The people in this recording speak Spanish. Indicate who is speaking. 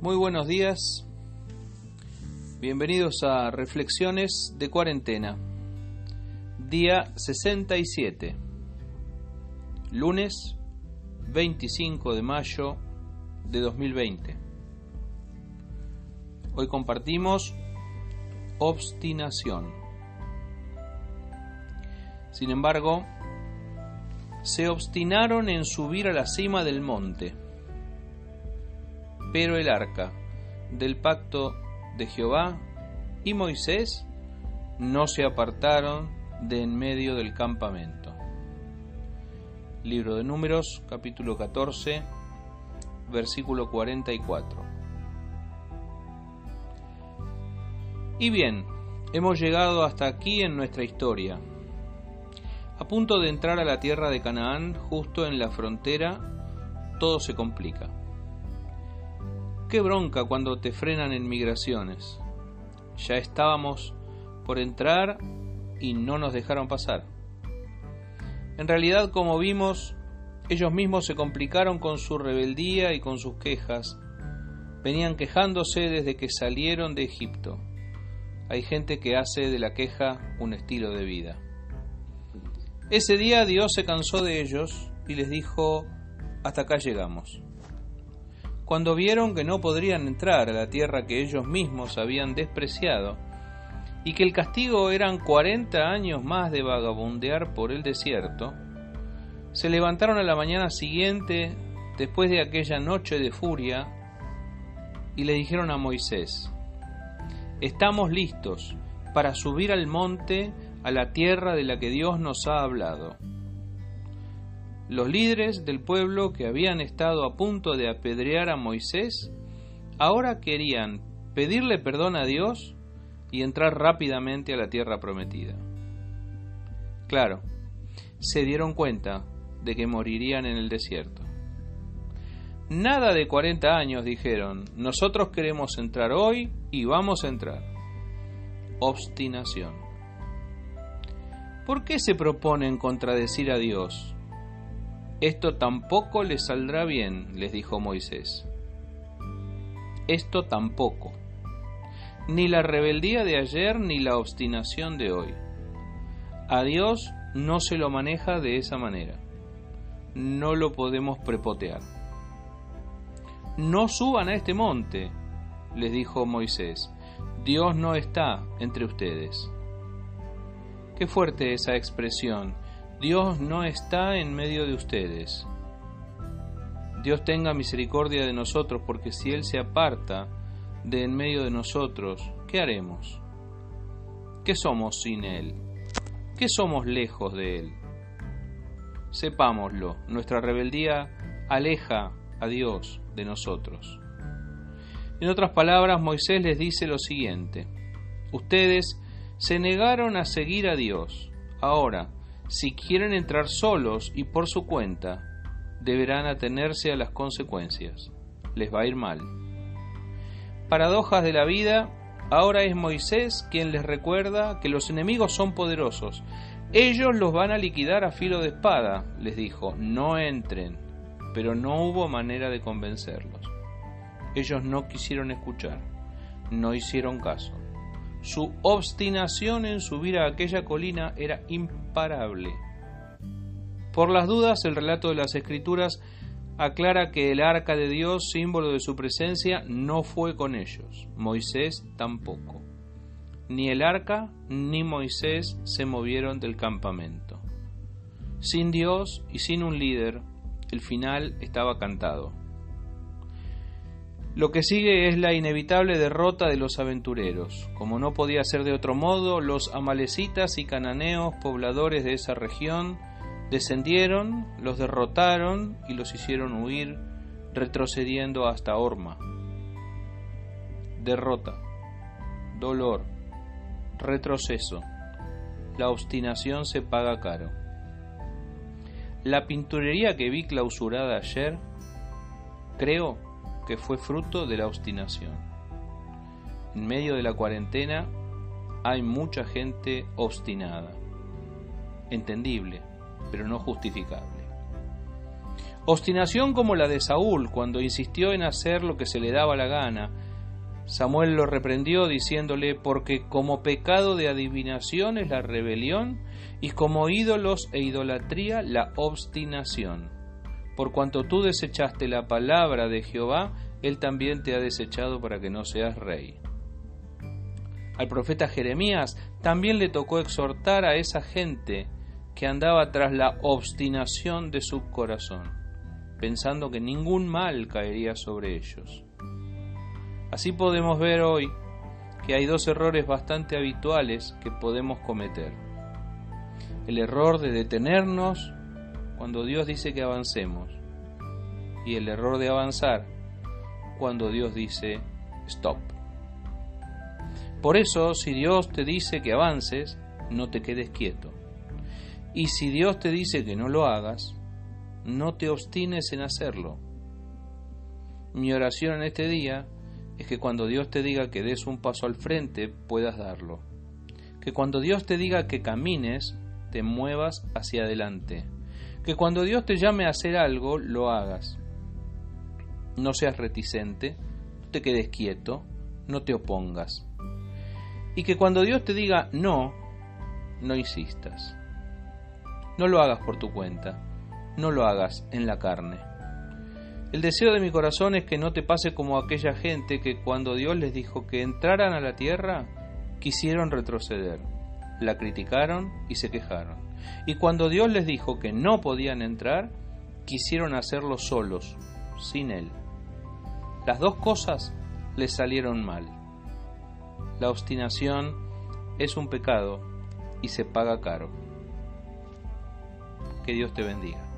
Speaker 1: Muy buenos días, bienvenidos a Reflexiones de Cuarentena, día 67, lunes 25 de mayo de 2020. Hoy compartimos obstinación. Sin embargo, se obstinaron en subir a la cima del monte pero el arca del pacto de Jehová y Moisés no se apartaron de en medio del campamento. Libro de Números, capítulo 14, versículo 44. Y bien, hemos llegado hasta aquí en nuestra historia. A punto de entrar a la tierra de Canaán, justo en la frontera, todo se complica. Qué bronca cuando te frenan en migraciones. Ya estábamos por entrar y no nos dejaron pasar. En realidad, como vimos, ellos mismos se complicaron con su rebeldía y con sus quejas. Venían quejándose desde que salieron de Egipto. Hay gente que hace de la queja un estilo de vida. Ese día Dios se cansó de ellos y les dijo, hasta acá llegamos. Cuando vieron que no podrían entrar a la tierra que ellos mismos habían despreciado, y que el castigo eran cuarenta años más de vagabundear por el desierto, se levantaron a la mañana siguiente, después de aquella noche de furia, y le dijeron a Moisés, Estamos listos para subir al monte a la tierra de la que Dios nos ha hablado. Los líderes del pueblo que habían estado a punto de apedrear a Moisés ahora querían pedirle perdón a Dios y entrar rápidamente a la tierra prometida. Claro, se dieron cuenta de que morirían en el desierto. Nada de 40 años, dijeron, nosotros queremos entrar hoy y vamos a entrar. Obstinación. ¿Por qué se proponen contradecir a Dios? Esto tampoco les saldrá bien, les dijo Moisés. Esto tampoco. Ni la rebeldía de ayer ni la obstinación de hoy. A Dios no se lo maneja de esa manera. No lo podemos prepotear. No suban a este monte, les dijo Moisés. Dios no está entre ustedes. Qué fuerte esa expresión Dios no está en medio de ustedes. Dios tenga misericordia de nosotros, porque si Él se aparta de en medio de nosotros, ¿qué haremos? ¿Qué somos sin Él? ¿Qué somos lejos de Él? Sepámoslo, nuestra rebeldía aleja a Dios de nosotros. En otras palabras, Moisés les dice lo siguiente, ustedes se negaron a seguir a Dios, ahora, si quieren entrar solos y por su cuenta, deberán atenerse a las consecuencias. Les va a ir mal. Paradojas de la vida, ahora es Moisés quien les recuerda que los enemigos son poderosos. Ellos los van a liquidar a filo de espada, les dijo, no entren, pero no hubo manera de convencerlos. Ellos no quisieron escuchar, no hicieron caso. Su obstinación en subir a aquella colina era imparable. Por las dudas, el relato de las Escrituras aclara que el arca de Dios, símbolo de su presencia, no fue con ellos, Moisés tampoco. Ni el arca ni Moisés se movieron del campamento. Sin Dios y sin un líder, el final estaba cantado. Lo que sigue es la inevitable derrota de los aventureros. Como no podía ser de otro modo, los amalecitas y cananeos, pobladores de esa región, descendieron, los derrotaron y los hicieron huir, retrocediendo hasta Orma. Derrota, dolor, retroceso. La obstinación se paga caro. La pinturería que vi clausurada ayer, creo que fue fruto de la obstinación. En medio de la cuarentena hay mucha gente obstinada, entendible, pero no justificable. Obstinación como la de Saúl cuando insistió en hacer lo que se le daba la gana. Samuel lo reprendió diciéndole, porque como pecado de adivinación es la rebelión y como ídolos e idolatría la obstinación. Por cuanto tú desechaste la palabra de Jehová, él también te ha desechado para que no seas rey. Al profeta Jeremías también le tocó exhortar a esa gente que andaba tras la obstinación de su corazón, pensando que ningún mal caería sobre ellos. Así podemos ver hoy que hay dos errores bastante habituales que podemos cometer. El error de detenernos cuando Dios dice que avancemos y el error de avanzar cuando Dios dice stop. Por eso, si Dios te dice que avances, no te quedes quieto. Y si Dios te dice que no lo hagas, no te obstines en hacerlo. Mi oración en este día es que cuando Dios te diga que des un paso al frente, puedas darlo. Que cuando Dios te diga que camines, te muevas hacia adelante. Que cuando Dios te llame a hacer algo, lo hagas. No seas reticente, no te quedes quieto, no te opongas. Y que cuando Dios te diga no, no insistas. No lo hagas por tu cuenta, no lo hagas en la carne. El deseo de mi corazón es que no te pase como aquella gente que cuando Dios les dijo que entraran a la tierra, quisieron retroceder, la criticaron y se quejaron. Y cuando Dios les dijo que no podían entrar, quisieron hacerlo solos, sin Él. Las dos cosas les salieron mal. La obstinación es un pecado y se paga caro. Que Dios te bendiga.